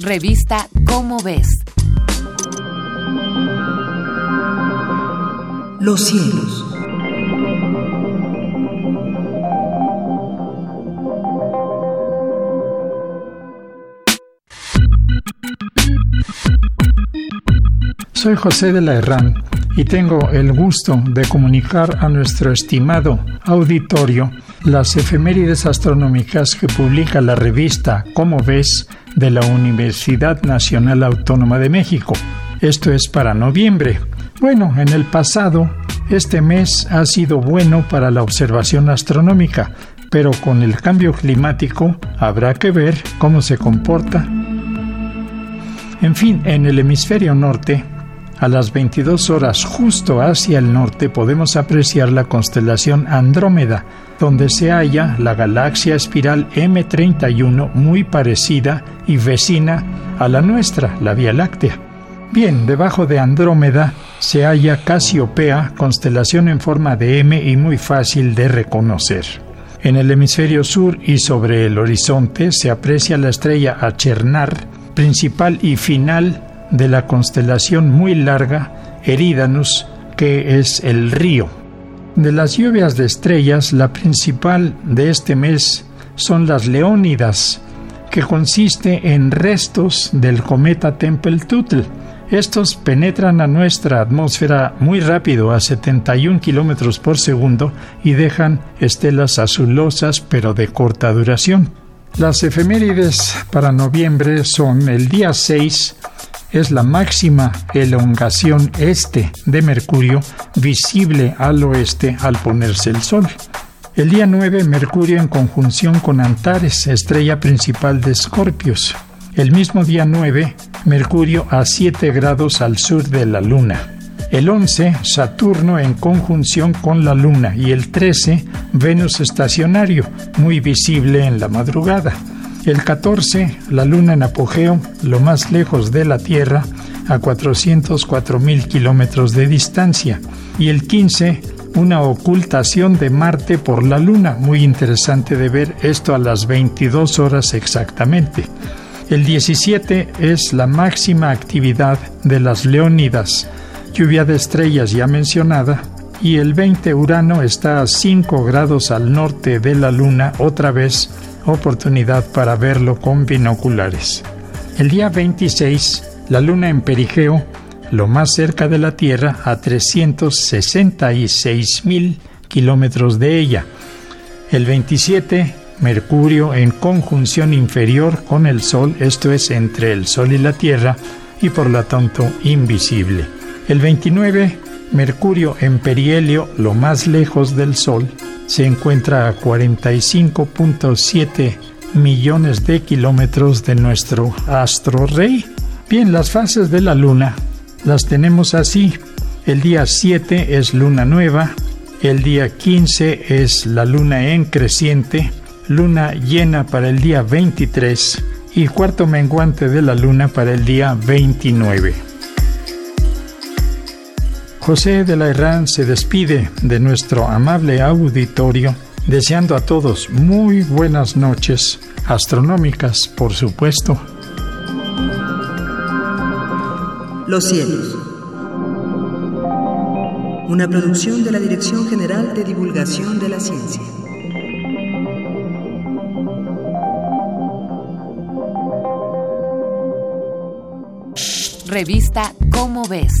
Revista Cómo ves. Los cielos. Soy José de la Herrán y tengo el gusto de comunicar a nuestro estimado auditorio las efemérides astronómicas que publica la revista Cómo ves de la Universidad Nacional Autónoma de México. Esto es para noviembre. Bueno, en el pasado, este mes ha sido bueno para la observación astronómica, pero con el cambio climático habrá que ver cómo se comporta. En fin, en el hemisferio norte, a las 22 horas justo hacia el norte podemos apreciar la constelación Andrómeda, donde se halla la galaxia espiral M31 muy parecida y vecina a la nuestra, la Vía Láctea. Bien, debajo de Andrómeda se halla Casiopea, constelación en forma de M y muy fácil de reconocer. En el hemisferio sur y sobre el horizonte se aprecia la estrella Achernar, principal y final de la constelación muy larga Eridanus, que es el río. De las lluvias de estrellas, la principal de este mes son las Leónidas, que consiste en restos del cometa Tempel-Tuttle. Estos penetran a nuestra atmósfera muy rápido, a 71 kilómetros por segundo, y dejan estelas azulosas pero de corta duración. Las efemérides para noviembre son el día 6, es la máxima elongación este de Mercurio visible al oeste al ponerse el Sol. El día 9, Mercurio en conjunción con Antares, estrella principal de Escorpios. El mismo día 9, Mercurio a 7 grados al sur de la Luna. El 11, Saturno en conjunción con la Luna. Y el 13, Venus estacionario, muy visible en la madrugada. El 14, la Luna en apogeo, lo más lejos de la Tierra, a 404 mil kilómetros de distancia. Y el 15, una ocultación de Marte por la Luna, muy interesante de ver esto a las 22 horas exactamente. El 17 es la máxima actividad de las Leónidas, lluvia de estrellas ya mencionada, y el 20 Urano está a 5 grados al norte de la Luna, otra vez oportunidad para verlo con binoculares. El día 26, la luna en perigeo, lo más cerca de la Tierra, a 366 mil kilómetros de ella. El 27, Mercurio en conjunción inferior con el Sol, esto es entre el Sol y la Tierra, y por lo tanto invisible. El 29, Mercurio en perihelio, lo más lejos del Sol, se encuentra a 45.7 millones de kilómetros de nuestro astro rey. Bien, las fases de la luna las tenemos así. El día 7 es luna nueva, el día 15 es la luna en creciente, luna llena para el día 23 y cuarto menguante de la luna para el día 29. José de la Herrán se despide de nuestro amable auditorio, deseando a todos muy buenas noches, astronómicas, por supuesto. Los cielos. Una producción de la Dirección General de Divulgación de la Ciencia. Revista Cómo ves